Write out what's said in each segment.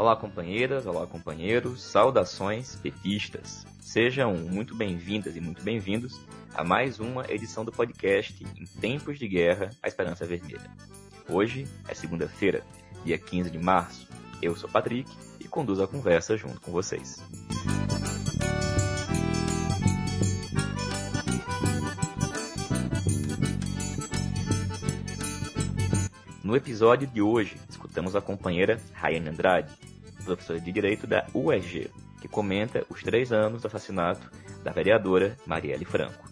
Olá, companheiras, olá, companheiros, saudações petistas. Sejam muito bem-vindas e muito bem-vindos a mais uma edição do podcast Em Tempos de Guerra, a Esperança Vermelha. Hoje é segunda-feira, dia 15 de março. Eu sou Patrick e conduzo a conversa junto com vocês. No episódio de hoje, escutamos a companheira Rayane Andrade, professora de Direito da UEG, que comenta os três anos do assassinato da vereadora Marielle Franco.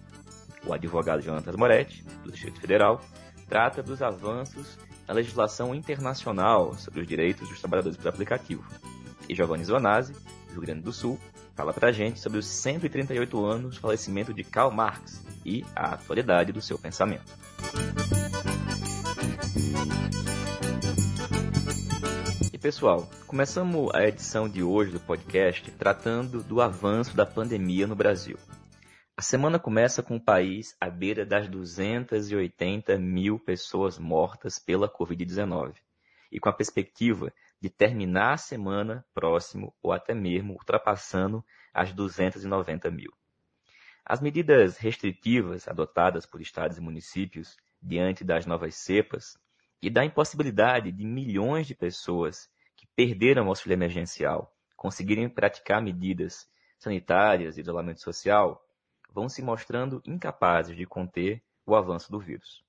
O advogado Jonatas Moretti, do Distrito Federal, trata dos avanços na legislação internacional sobre os direitos dos trabalhadores por aplicativo. E Giovanni Zonazzi, do Rio Grande do Sul, fala pra gente sobre os 138 anos do falecimento de Karl Marx e a atualidade do seu pensamento. Pessoal, começamos a edição de hoje do podcast tratando do avanço da pandemia no Brasil. A semana começa com o país à beira das 280 mil pessoas mortas pela Covid-19 e com a perspectiva de terminar a semana próximo ou até mesmo ultrapassando as 290 mil. As medidas restritivas adotadas por estados e municípios diante das novas cepas e da impossibilidade de milhões de pessoas que perderam o auxílio emergencial conseguirem praticar medidas sanitárias e isolamento social vão se mostrando incapazes de conter o avanço do vírus.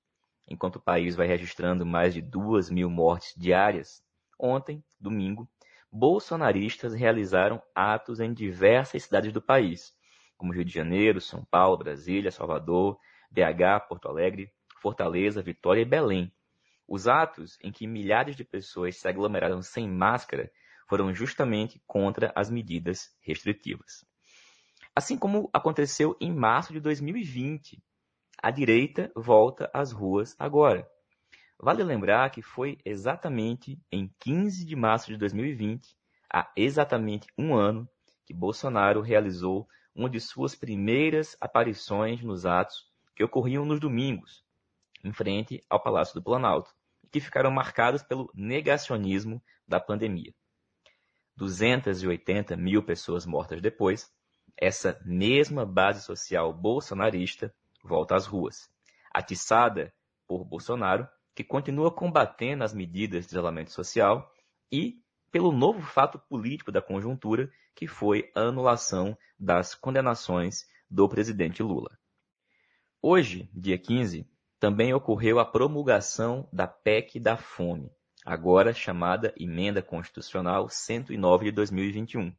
Enquanto o país vai registrando mais de duas mil mortes diárias, ontem, domingo, bolsonaristas realizaram atos em diversas cidades do país, como Rio de Janeiro, São Paulo, Brasília, Salvador, BH, Porto Alegre, Fortaleza, Vitória e Belém, os atos em que milhares de pessoas se aglomeraram sem máscara foram justamente contra as medidas restritivas. Assim como aconteceu em março de 2020, a direita volta às ruas agora. Vale lembrar que foi exatamente em 15 de março de 2020, há exatamente um ano, que Bolsonaro realizou uma de suas primeiras aparições nos atos que ocorriam nos domingos, em frente ao Palácio do Planalto, que ficaram marcados pelo negacionismo da pandemia. 280 mil pessoas mortas depois, essa mesma base social bolsonarista volta às ruas, atiçada por Bolsonaro, que continua combatendo as medidas de isolamento social e pelo novo fato político da conjuntura, que foi a anulação das condenações do presidente Lula. Hoje, dia 15, também ocorreu a promulgação da PEC da Fome, agora chamada Emenda Constitucional 109 de 2021,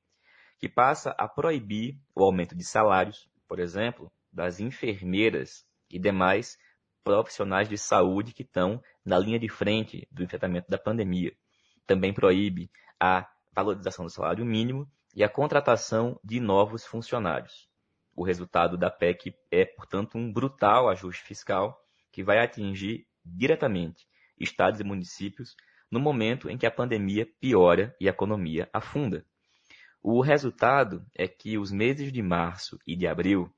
que passa a proibir o aumento de salários, por exemplo, das enfermeiras e demais profissionais de saúde que estão na linha de frente do enfrentamento da pandemia. Também proíbe a valorização do salário mínimo e a contratação de novos funcionários. O resultado da PEC é, portanto, um brutal ajuste fiscal que vai atingir diretamente estados e municípios no momento em que a pandemia piora e a economia afunda. O resultado é que os meses de março e de abril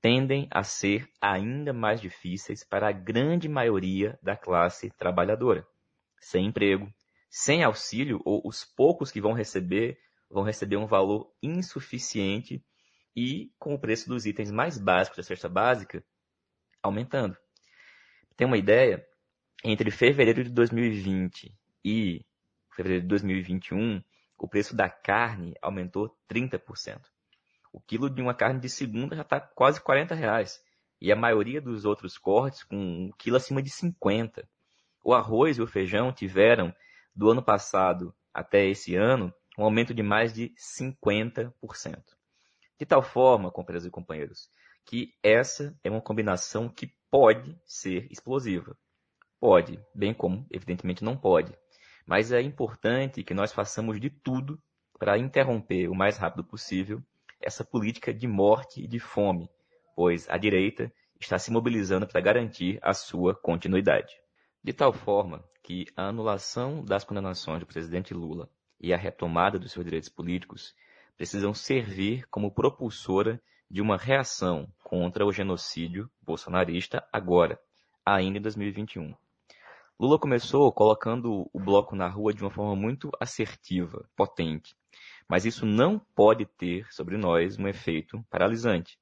tendem a ser ainda mais difíceis para a grande maioria da classe trabalhadora. Sem emprego, sem auxílio ou os poucos que vão receber vão receber um valor insuficiente e com o preço dos itens mais básicos da cesta básica aumentando tem uma ideia, entre fevereiro de 2020 e fevereiro de 2021, o preço da carne aumentou 30%. O quilo de uma carne de segunda já está quase 40 reais. E a maioria dos outros cortes com um quilo acima de 50. O arroz e o feijão tiveram, do ano passado até esse ano, um aumento de mais de 50%. De tal forma, companheiros e companheiros, que essa é uma combinação que pode ser explosiva. Pode, bem como, evidentemente, não pode. Mas é importante que nós façamos de tudo para interromper o mais rápido possível essa política de morte e de fome, pois a direita está se mobilizando para garantir a sua continuidade. De tal forma que a anulação das condenações do presidente Lula e a retomada dos seus direitos políticos precisam servir como propulsora de uma reação contra o genocídio bolsonarista agora, ainda em 2021. Lula começou colocando o bloco na rua de uma forma muito assertiva, potente. Mas isso não pode ter sobre nós um efeito paralisante,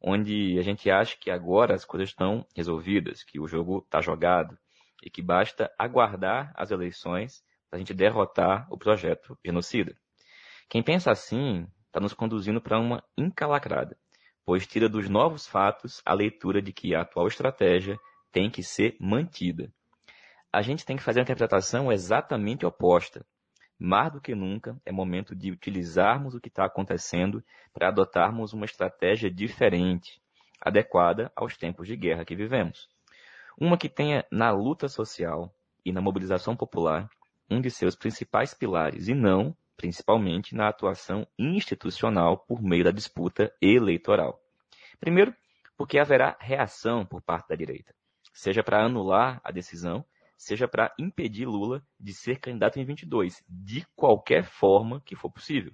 onde a gente acha que agora as coisas estão resolvidas, que o jogo está jogado e que basta aguardar as eleições para a gente derrotar o projeto genocida. Quem pensa assim está nos conduzindo para uma encalacrada, pois tira dos novos fatos a leitura de que a atual estratégia tem que ser mantida. A gente tem que fazer a interpretação exatamente oposta. Mais do que nunca, é momento de utilizarmos o que está acontecendo para adotarmos uma estratégia diferente, adequada aos tempos de guerra que vivemos. Uma que tenha na luta social e na mobilização popular um de seus principais pilares e não principalmente na atuação institucional por meio da disputa eleitoral. Primeiro, porque haverá reação por parte da direita, seja para anular a decisão, seja para impedir Lula de ser candidato em 22, de qualquer forma que for possível.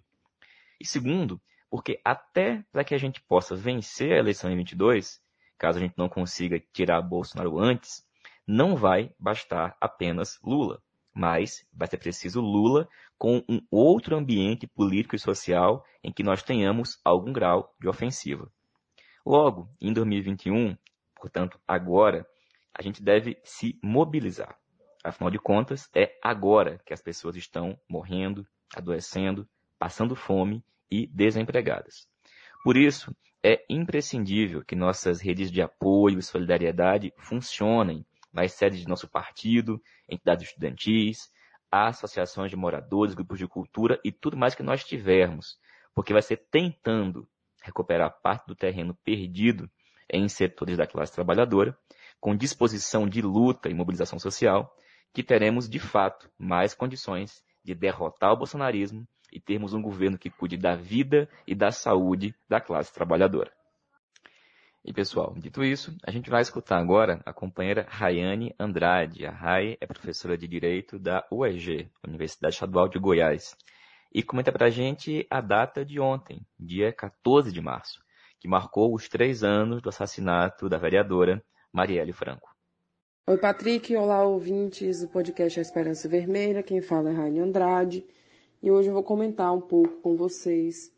E segundo, porque até para que a gente possa vencer a eleição em 22, caso a gente não consiga tirar Bolsonaro antes, não vai bastar apenas Lula mas vai ser preciso Lula com um outro ambiente político e social em que nós tenhamos algum grau de ofensiva. Logo, em 2021, portanto, agora, a gente deve se mobilizar. Afinal de contas, é agora que as pessoas estão morrendo, adoecendo, passando fome e desempregadas. Por isso, é imprescindível que nossas redes de apoio e solidariedade funcionem nas sedes de nosso partido, entidades estudantis, associações de moradores, grupos de cultura e tudo mais que nós tivermos, porque vai ser tentando recuperar parte do terreno perdido em setores da classe trabalhadora, com disposição de luta e mobilização social, que teremos de fato mais condições de derrotar o bolsonarismo e termos um governo que cuide da vida e da saúde da classe trabalhadora. E pessoal, dito isso, a gente vai escutar agora a companheira Rayane Andrade. A Ray é professora de Direito da UEG, Universidade Estadual de Goiás, e comenta para a gente a data de ontem, dia 14 de março, que marcou os três anos do assassinato da vereadora Marielle Franco. Oi, Patrick. Olá, ouvintes do podcast A Esperança Vermelha. Quem fala é Rayane Andrade. E hoje eu vou comentar um pouco com vocês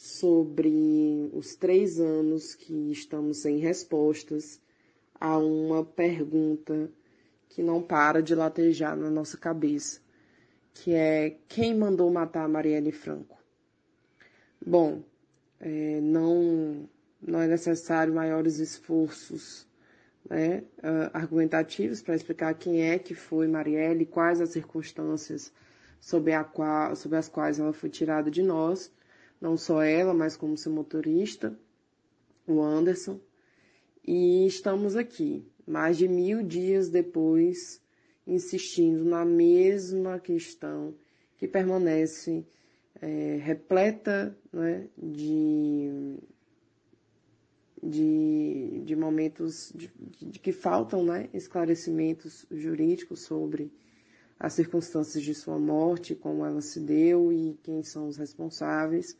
sobre os três anos que estamos sem respostas a uma pergunta que não para de latejar na nossa cabeça, que é quem mandou matar Marielle Franco? Bom, é, não, não é necessário maiores esforços né, uh, argumentativos para explicar quem é que foi Marielle, quais as circunstâncias sob, qual, sob as quais ela foi tirada de nós não só ela, mas como seu motorista, o Anderson. E estamos aqui, mais de mil dias depois, insistindo na mesma questão que permanece é, repleta né, de, de, de momentos de, de, que faltam né, esclarecimentos jurídicos sobre as circunstâncias de sua morte, como ela se deu e quem são os responsáveis.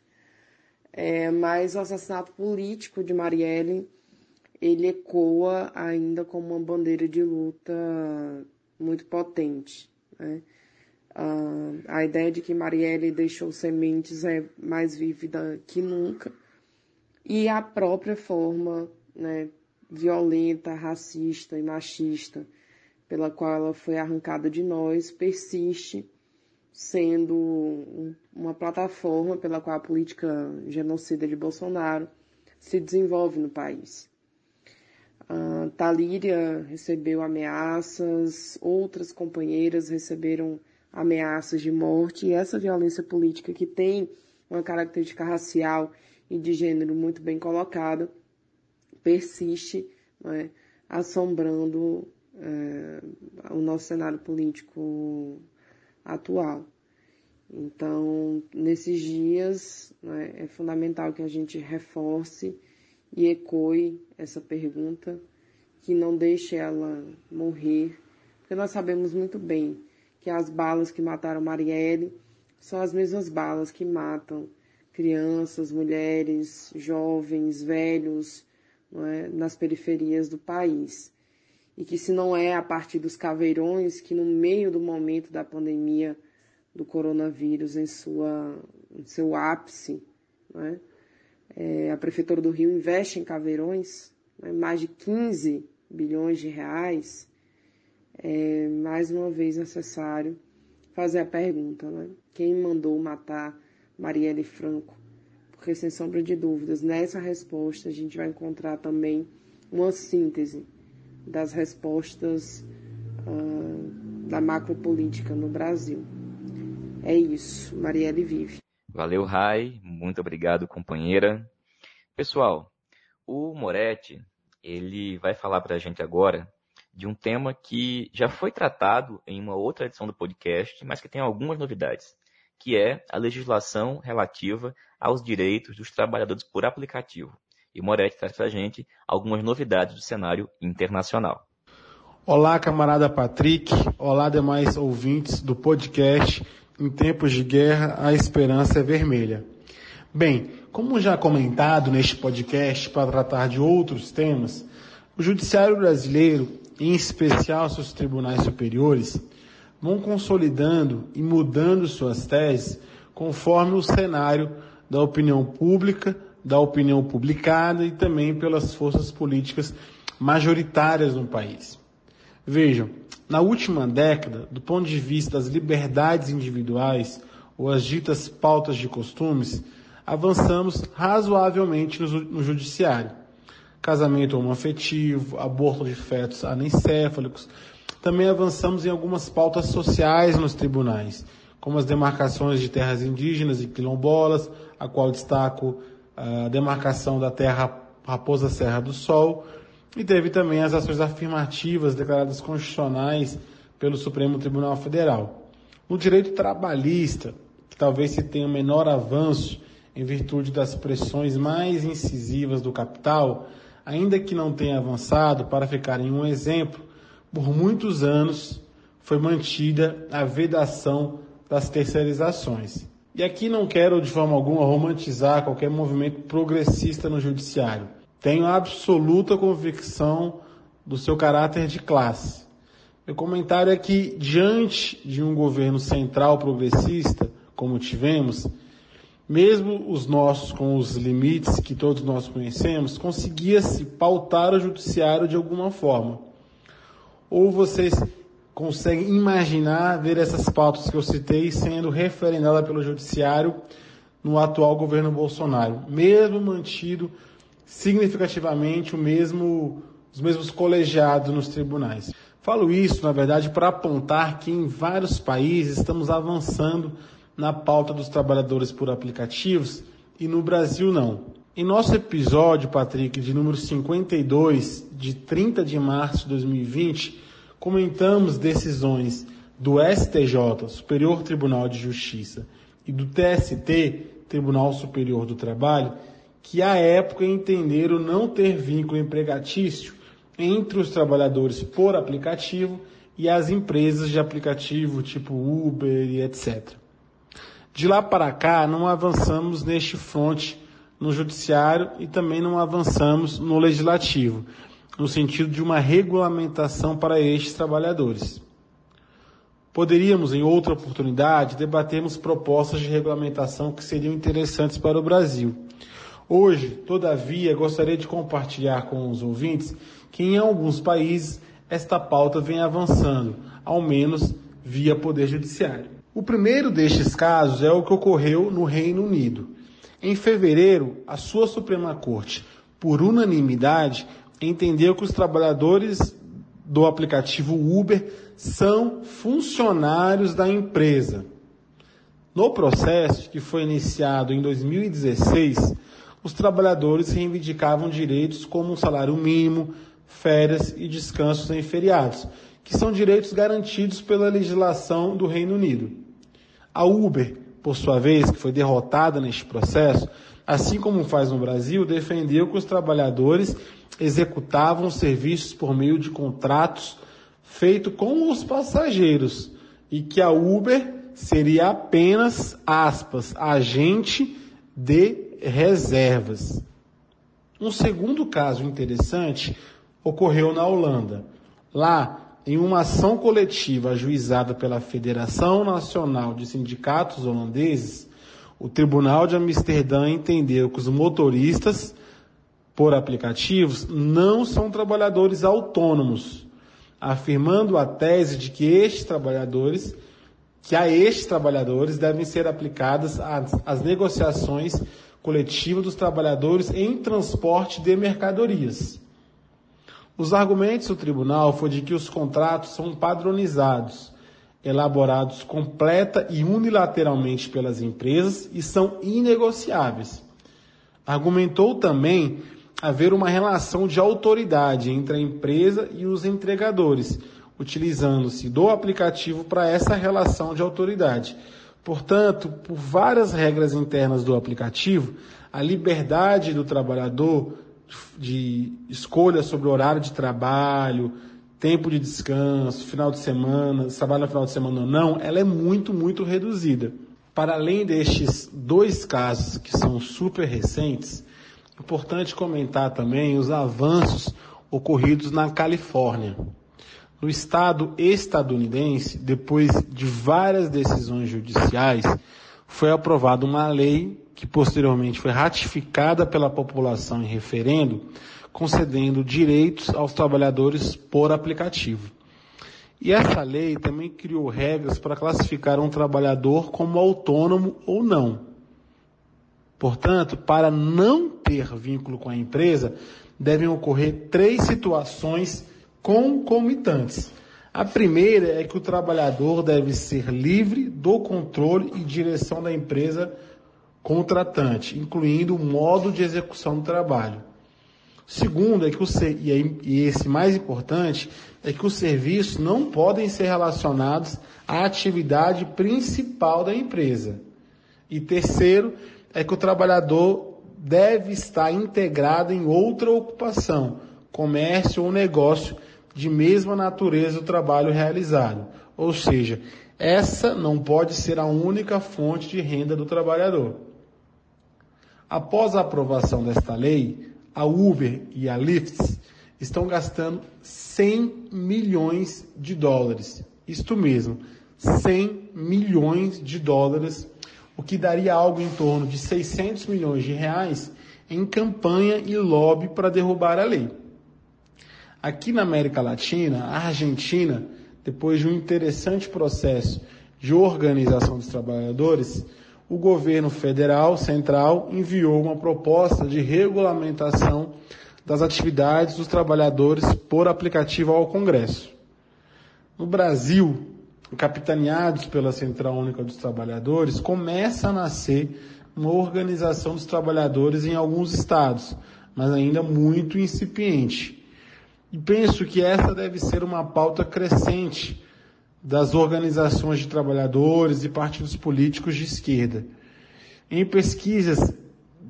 É, mas o assassinato político de Marielle, ele ecoa ainda como uma bandeira de luta muito potente. Né? Ah, a ideia de que Marielle deixou sementes é mais vívida que nunca. E a própria forma né, violenta, racista e machista pela qual ela foi arrancada de nós persiste sendo uma plataforma pela qual a política genocida de Bolsonaro se desenvolve no país. Uh, Talíria recebeu ameaças, outras companheiras receberam ameaças de morte, e essa violência política que tem uma característica racial e de gênero muito bem colocada persiste, né, assombrando é, o nosso cenário político atual. Então, nesses dias, né, é fundamental que a gente reforce e ecoe essa pergunta, que não deixe ela morrer, porque nós sabemos muito bem que as balas que mataram Marielle são as mesmas balas que matam crianças, mulheres, jovens, velhos, é, nas periferias do país. E que se não é a partir dos caveirões que no meio do momento da pandemia do coronavírus em, sua, em seu ápice, né, é, a Prefeitura do Rio investe em caveirões, né, mais de 15 bilhões de reais, é mais uma vez necessário fazer a pergunta, né? Quem mandou matar Marielle Franco? Porque, sem sombra de dúvidas, nessa resposta a gente vai encontrar também uma síntese das respostas uh, da macropolítica no Brasil. É isso, Marielle vive. Valeu, Rai. Muito obrigado, companheira. Pessoal, o Moretti, ele vai falar para a gente agora de um tema que já foi tratado em uma outra edição do podcast, mas que tem algumas novidades, que é a legislação relativa aos direitos dos trabalhadores por aplicativo. E Moretti traz para a gente algumas novidades do cenário internacional. Olá, camarada Patrick. Olá, demais ouvintes do podcast. Em tempos de guerra, a esperança é vermelha. Bem, como já comentado neste podcast para tratar de outros temas, o judiciário brasileiro em especial seus tribunais superiores, vão consolidando e mudando suas teses conforme o cenário da opinião pública, da opinião publicada e também pelas forças políticas majoritárias no país. Vejam, na última década, do ponto de vista das liberdades individuais ou as ditas pautas de costumes, avançamos razoavelmente no, judiciário casamento homoafetivo, aborto de fetos anencéfalicos. Também avançamos em algumas pautas sociais nos tribunais, como as demarcações de terras indígenas e quilombolas, a qual destaco a demarcação da terra Raposa Serra do Sol, e teve também as ações afirmativas declaradas constitucionais pelo Supremo Tribunal Federal. No direito trabalhista, que talvez se tenha menor avanço em virtude das pressões mais incisivas do capital, ainda que não tenha avançado, para ficar em um exemplo, por muitos anos foi mantida a vedação das terceirizações. E aqui não quero de forma alguma romantizar qualquer movimento progressista no judiciário. Tenho absoluta convicção do seu caráter de classe. Meu comentário é que, diante de um governo central progressista, como tivemos, mesmo os nossos, com os limites que todos nós conhecemos, conseguia-se pautar o judiciário de alguma forma. Ou vocês conseguem imaginar ver essas pautas que eu citei sendo referendadas pelo judiciário no atual governo Bolsonaro, mesmo mantido significativamente o mesmo, os mesmos colegiados nos tribunais. Falo isso, na verdade, para apontar que em vários países estamos avançando na pauta dos trabalhadores por aplicativos e no Brasil não. Em nosso episódio, Patrick, de número 52, de 30 de março de 2020, comentamos decisões do STJ, Superior Tribunal de Justiça, e do TST, Tribunal Superior do Trabalho, que à época entenderam não ter vínculo empregatício entre os trabalhadores por aplicativo e as empresas de aplicativo tipo Uber e etc. De lá para cá, não avançamos neste fronte no judiciário e também não avançamos no legislativo, no sentido de uma regulamentação para estes trabalhadores. Poderíamos, em outra oportunidade, debatermos propostas de regulamentação que seriam interessantes para o Brasil. Hoje, todavia, gostaria de compartilhar com os ouvintes que em alguns países esta pauta vem avançando, ao menos via Poder Judiciário. O primeiro destes casos é o que ocorreu no Reino Unido. Em fevereiro, a sua Suprema Corte, por unanimidade, entendeu que os trabalhadores do aplicativo Uber são funcionários da empresa. No processo, que foi iniciado em 2016, os trabalhadores reivindicavam direitos como um salário mínimo, férias e descansos em feriados, que são direitos garantidos pela legislação do Reino Unido. A Uber, por sua vez, que foi derrotada neste processo, assim como faz no Brasil, defendeu que os trabalhadores executavam serviços por meio de contratos feitos com os passageiros e que a Uber seria apenas, aspas, agente de reservas. Um segundo caso interessante ocorreu na Holanda. Lá, em uma ação coletiva ajuizada pela Federação Nacional de Sindicatos Holandeses, o Tribunal de Amsterdã entendeu que os motoristas por aplicativos não são trabalhadores autônomos, afirmando a tese de que estes trabalhadores, que a estes trabalhadores devem ser aplicadas as, as negociações coletivas dos trabalhadores em transporte de mercadorias. Os argumentos do tribunal foi de que os contratos são padronizados, elaborados completa e unilateralmente pelas empresas e são inegociáveis. Argumentou também haver uma relação de autoridade entre a empresa e os entregadores, utilizando-se do aplicativo para essa relação de autoridade. Portanto, por várias regras internas do aplicativo, a liberdade do trabalhador de escolha sobre o horário de trabalho, tempo de descanso, final de semana, trabalho no final de semana ou não, ela é muito, muito reduzida. Para além destes dois casos que são super recentes, Importante comentar também os avanços ocorridos na Califórnia. No estado estadunidense, depois de várias decisões judiciais, foi aprovada uma lei que posteriormente foi ratificada pela população em referendo, concedendo direitos aos trabalhadores por aplicativo. E essa lei também criou regras para classificar um trabalhador como autônomo ou não. Portanto, para não ter vínculo com a empresa, devem ocorrer três situações concomitantes. A primeira é que o trabalhador deve ser livre do controle e direção da empresa contratante, incluindo o modo de execução do trabalho. Segundo é que o e esse mais importante é que os serviços não podem ser relacionados à atividade principal da empresa. E terceiro é que o trabalhador deve estar integrado em outra ocupação, comércio ou negócio de mesma natureza do trabalho realizado. Ou seja, essa não pode ser a única fonte de renda do trabalhador. Após a aprovação desta lei, a Uber e a Lyft estão gastando 100 milhões de dólares. Isto mesmo, 100 milhões de dólares o que daria algo em torno de 600 milhões de reais em campanha e lobby para derrubar a lei. Aqui na América Latina, a Argentina, depois de um interessante processo de organização dos trabalhadores, o governo federal central enviou uma proposta de regulamentação das atividades dos trabalhadores por aplicativo ao Congresso. No Brasil, capitaneados pela Central Única dos Trabalhadores, começa a nascer uma organização dos trabalhadores em alguns estados, mas ainda muito incipiente. E penso que essa deve ser uma pauta crescente das organizações de trabalhadores e partidos políticos de esquerda. Em pesquisas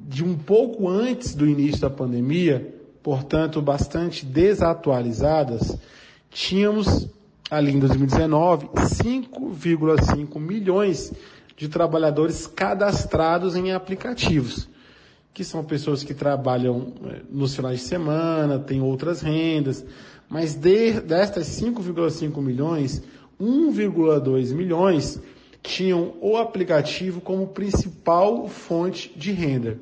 de um pouco antes do início da pandemia, portanto bastante desatualizadas, tínhamos ali em 2019, 5,5 milhões de trabalhadores cadastrados em aplicativos, que são pessoas que trabalham eh, nos finais de semana, têm outras rendas, mas de, destas 5,5 milhões, 1,2 milhões tinham o aplicativo como principal fonte de renda.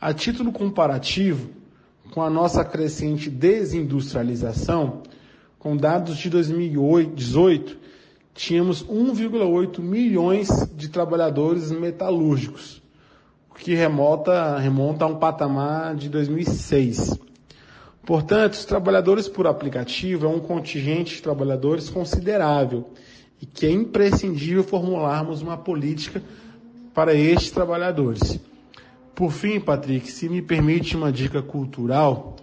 A título comparativo, com a nossa crescente desindustrialização, com dados de 2018, tínhamos 1,8 milhões de trabalhadores metalúrgicos, o que remonta, remonta a um patamar de 2006. Portanto, os trabalhadores por aplicativo é um contingente de trabalhadores considerável e que é imprescindível formularmos uma política para estes trabalhadores. Por fim, Patrick, se me permite uma dica cultural,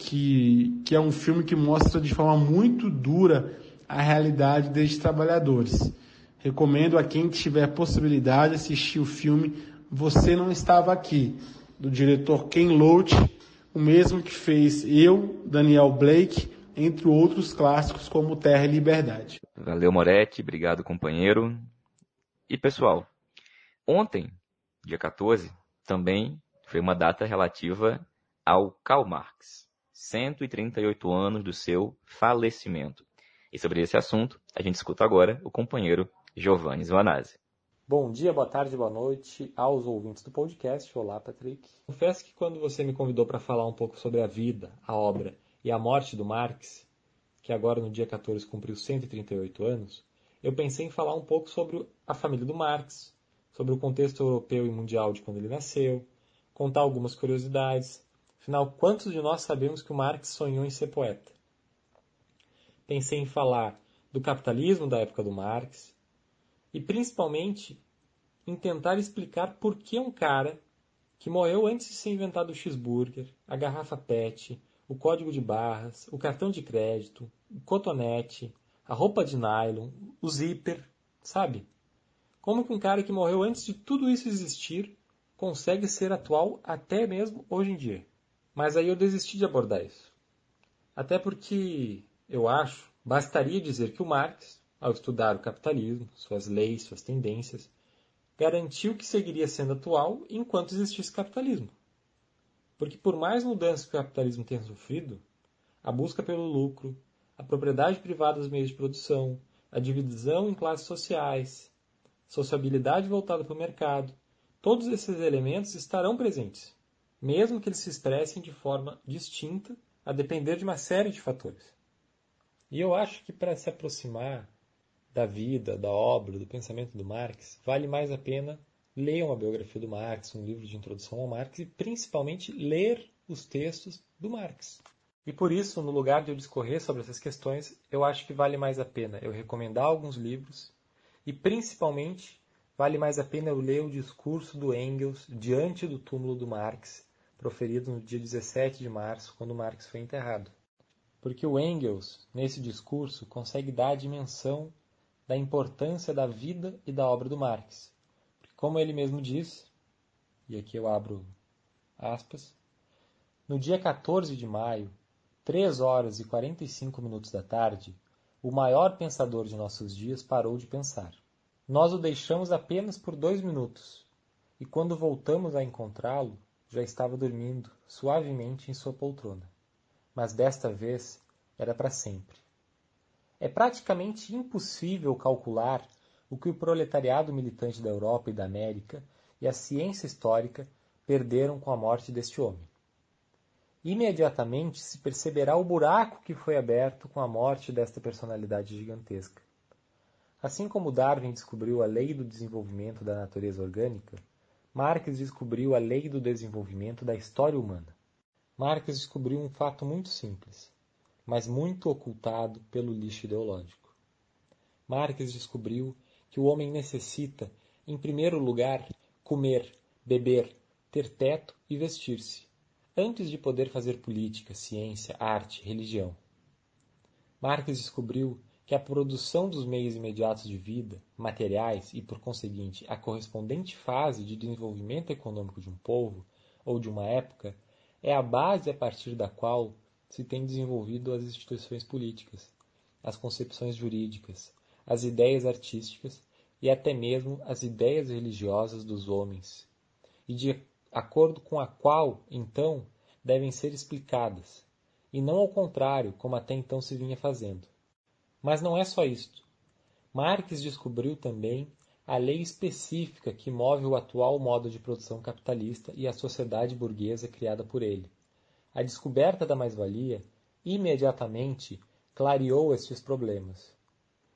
que, que é um filme que mostra de forma muito dura a realidade destes trabalhadores. Recomendo a quem tiver possibilidade assistir o filme Você Não Estava Aqui, do diretor Ken Loach, o mesmo que fez Eu, Daniel Blake, entre outros clássicos como Terra e Liberdade. Valeu, Moretti. Obrigado, companheiro. E pessoal, ontem, dia 14, também foi uma data relativa ao Karl Marx 138 anos do seu falecimento. E sobre esse assunto, a gente escuta agora o companheiro Giovanni Zvanazzi. Bom dia, boa tarde, boa noite aos ouvintes do podcast. Olá, Patrick. Confesso que quando você me convidou para falar um pouco sobre a vida, a obra e a morte do Marx, que agora no dia 14 cumpriu 138 anos, eu pensei em falar um pouco sobre a família do Marx, sobre o contexto europeu e mundial de quando ele nasceu, contar algumas curiosidades. Afinal, quantos de nós sabemos que o Marx sonhou em ser poeta? Pensei em falar do capitalismo da época do Marx e principalmente em tentar explicar por que um cara que morreu antes de ser inventado o cheeseburger, a garrafa PET, o código de barras, o cartão de crédito, o cotonete, a roupa de nylon, o zíper, sabe? Como que um cara que morreu antes de tudo isso existir consegue ser atual até mesmo hoje em dia? Mas aí eu desisti de abordar isso. Até porque eu acho, bastaria dizer que o Marx, ao estudar o capitalismo, suas leis, suas tendências, garantiu que seguiria sendo atual enquanto existisse capitalismo. Porque por mais mudanças que o capitalismo tenha sofrido, a busca pelo lucro, a propriedade privada dos meios de produção, a divisão em classes sociais, sociabilidade voltada para o mercado, todos esses elementos estarão presentes, mesmo que eles se expressem de forma distinta a depender de uma série de fatores. E eu acho que para se aproximar da vida, da obra, do pensamento do Marx, vale mais a pena ler uma biografia do Marx, um livro de introdução ao Marx e principalmente ler os textos do Marx. E por isso, no lugar de eu discorrer sobre essas questões, eu acho que vale mais a pena eu recomendar alguns livros e, principalmente, vale mais a pena eu ler o discurso do Engels diante do túmulo do Marx, proferido no dia 17 de março, quando Marx foi enterrado. Porque o Engels, nesse discurso, consegue dar a dimensão da importância da vida e da obra do Marx. Porque, como ele mesmo diz, e aqui eu abro aspas, no dia 14 de maio, 3 horas e 45 minutos da tarde, o maior pensador de nossos dias parou de pensar. Nós o deixamos apenas por dois minutos, e quando voltamos a encontrá-lo, já estava dormindo suavemente em sua poltrona. Mas desta vez era para sempre. É praticamente impossível calcular o que o proletariado militante da Europa e da América e a ciência histórica perderam com a morte deste homem imediatamente se perceberá o buraco que foi aberto com a morte desta personalidade gigantesca. Assim como Darwin descobriu a lei do desenvolvimento da natureza orgânica, Marx descobriu a lei do desenvolvimento da história humana. Marx descobriu um fato muito simples, mas muito ocultado pelo lixo ideológico. Marx descobriu que o homem necessita, em primeiro lugar, comer, beber, ter teto e vestir-se antes de poder fazer política, ciência, arte, religião. Marx descobriu que a produção dos meios imediatos de vida, materiais e, por conseguinte, a correspondente fase de desenvolvimento econômico de um povo ou de uma época é a base a partir da qual se tem desenvolvido as instituições políticas, as concepções jurídicas, as ideias artísticas e até mesmo as ideias religiosas dos homens, e de acordo com a qual, então, devem ser explicadas, e não ao contrário, como até então se vinha fazendo. Mas não é só isto. Marx descobriu também a lei específica que move o atual modo de produção capitalista e a sociedade burguesa criada por ele. A descoberta da mais-valia imediatamente clareou estes problemas.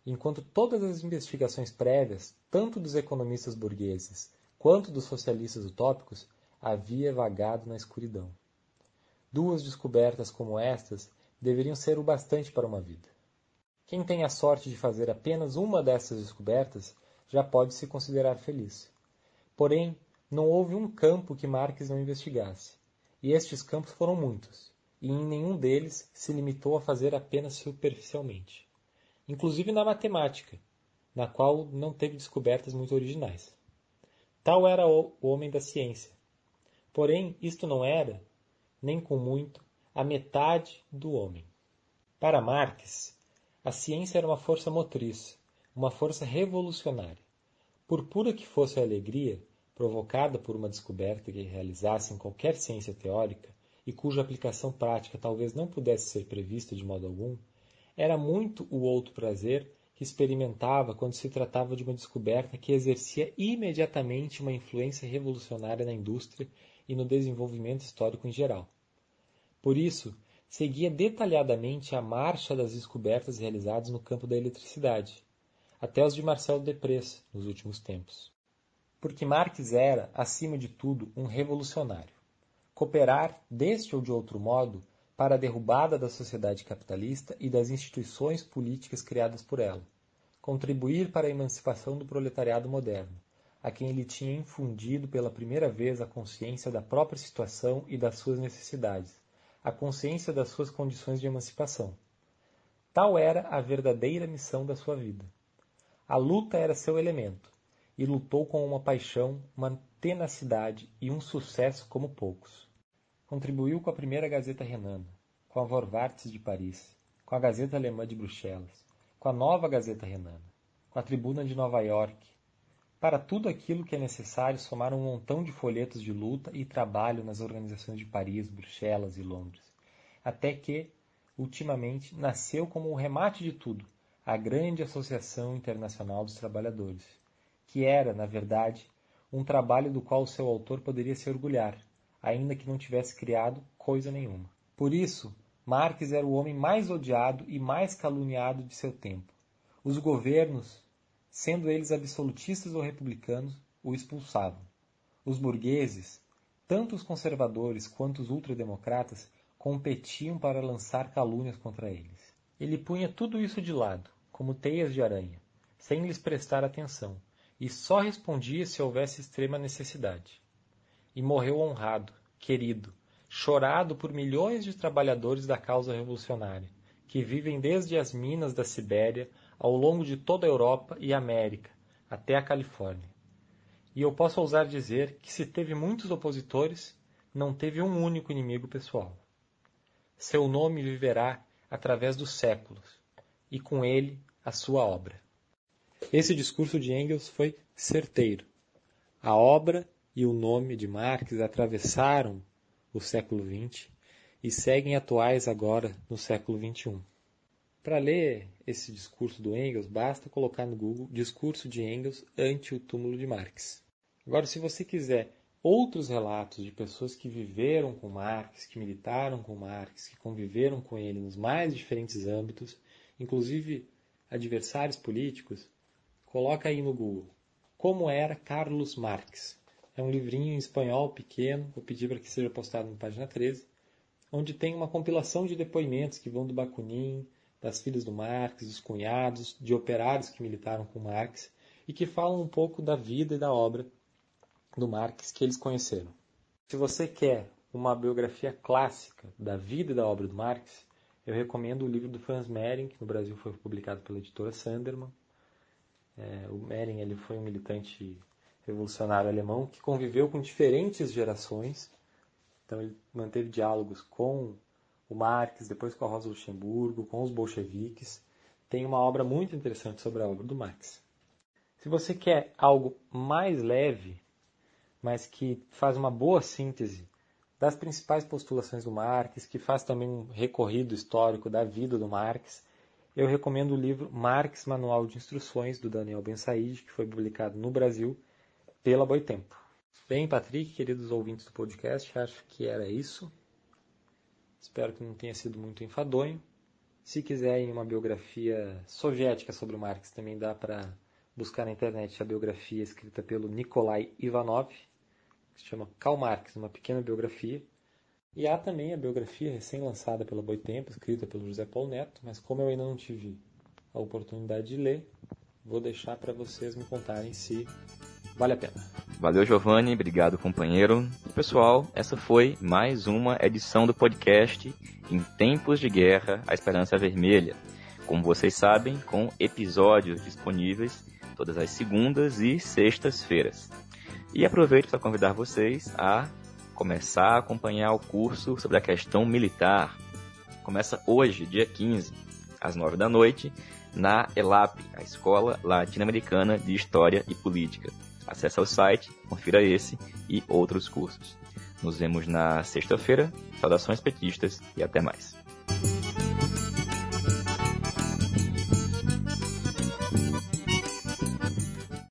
Enquanto todas as investigações prévias, tanto dos economistas burgueses quanto dos socialistas utópicos, havia vagado na escuridão. Duas descobertas como estas deveriam ser o bastante para uma vida. Quem tem a sorte de fazer apenas uma dessas descobertas já pode se considerar feliz. Porém, não houve um campo que Marx não investigasse, e estes campos foram muitos, e em nenhum deles se limitou a fazer apenas superficialmente. Inclusive na matemática, na qual não teve descobertas muito originais. Tal era o homem da ciência, Porém, isto não era, nem com muito, a metade do homem. Para Marx, a ciência era uma força motriz, uma força revolucionária. Por pura que fosse a alegria, provocada por uma descoberta que realizasse em qualquer ciência teórica, e cuja aplicação prática talvez não pudesse ser prevista de modo algum, era muito o outro prazer que experimentava quando se tratava de uma descoberta que exercia imediatamente uma influência revolucionária na indústria e no desenvolvimento histórico em geral. Por isso, seguia detalhadamente a marcha das descobertas realizadas no campo da eletricidade, até os de Marcel Deprez nos últimos tempos. Porque Marx era, acima de tudo, um revolucionário. Cooperar, deste ou de outro modo, para a derrubada da sociedade capitalista e das instituições políticas criadas por ela. Contribuir para a emancipação do proletariado moderno, a quem ele tinha infundido pela primeira vez a consciência da própria situação e das suas necessidades, a consciência das suas condições de emancipação. Tal era a verdadeira missão da sua vida. A luta era seu elemento, e lutou com uma paixão, uma tenacidade e um sucesso como poucos. Contribuiu com a primeira Gazeta Renana, com a Vorwarts de Paris, com a Gazeta Alemã de Bruxelas, com a nova Gazeta Renana, com a Tribuna de Nova York. Para tudo aquilo que é necessário somar um montão de folhetos de luta e trabalho nas organizações de Paris, Bruxelas e Londres, até que, ultimamente, nasceu como o remate de tudo a grande Associação Internacional dos Trabalhadores, que era, na verdade, um trabalho do qual o seu autor poderia se orgulhar, ainda que não tivesse criado coisa nenhuma. Por isso, Marx era o homem mais odiado e mais caluniado de seu tempo. Os governos, sendo eles absolutistas ou republicanos, o expulsavam. Os burgueses, tanto os conservadores quanto os ultrademocratas, competiam para lançar calúnias contra eles. Ele punha tudo isso de lado, como teias de aranha, sem lhes prestar atenção, e só respondia se houvesse extrema necessidade e morreu honrado, querido, chorado por milhões de trabalhadores da causa revolucionária, que vivem desde as minas da Sibéria ao longo de toda a Europa e América, até a Califórnia. E eu posso ousar dizer que se teve muitos opositores, não teve um único inimigo pessoal. Seu nome viverá através dos séculos, e com ele a sua obra. Esse discurso de Engels foi certeiro. A obra e o nome de Marx atravessaram o século XX e seguem atuais agora no século XXI. Para ler esse discurso do Engels, basta colocar no Google Discurso de Engels ante o túmulo de Marx. Agora, se você quiser outros relatos de pessoas que viveram com Marx, que militaram com Marx, que conviveram com ele nos mais diferentes âmbitos, inclusive adversários políticos, coloca aí no Google Como era Carlos Marx. É um livrinho em espanhol pequeno, vou pedir para que seja postado na página 13, onde tem uma compilação de depoimentos que vão do Bakunin, das filhas do Marx, dos cunhados, de operários que militaram com Marx e que falam um pouco da vida e da obra do Marx que eles conheceram. Se você quer uma biografia clássica da vida e da obra do Marx, eu recomendo o livro do Franz Mehring, que no Brasil foi publicado pela editora Sanderman. É, o Mehring ele foi um militante revolucionário alemão que conviveu com diferentes gerações. Então ele manteve diálogos com o Marx, depois com a Rosa Luxemburgo, com os bolcheviques. Tem uma obra muito interessante sobre a obra do Marx. Se você quer algo mais leve, mas que faz uma boa síntese das principais postulações do Marx, que faz também um recorrido histórico da vida do Marx, eu recomendo o livro Marx Manual de Instruções, do Daniel Ben Said, que foi publicado no Brasil pela Boitempo. Bem, Patrick, queridos ouvintes do podcast, acho que era isso. Espero que não tenha sido muito enfadonho. Se quiserem uma biografia soviética sobre Marx, também dá para buscar na internet a biografia escrita pelo Nikolai Ivanov, que se chama Karl Marx, uma pequena biografia. E há também a biografia recém-lançada pela Boitempo, escrita pelo José Paulo Neto, mas como eu ainda não tive a oportunidade de ler, vou deixar para vocês me contarem se Vale a pena. Valeu, Giovanni. Obrigado, companheiro. E, pessoal, essa foi mais uma edição do podcast Em Tempos de Guerra, a Esperança Vermelha. Como vocês sabem, com episódios disponíveis todas as segundas e sextas-feiras. E aproveito para convidar vocês a começar a acompanhar o curso sobre a questão militar. Começa hoje, dia 15, às 9 da noite, na ELAP, a Escola Latino-Americana de História e Política. Acesse o site, confira esse e outros cursos. Nos vemos na sexta-feira. Saudações petistas e até mais.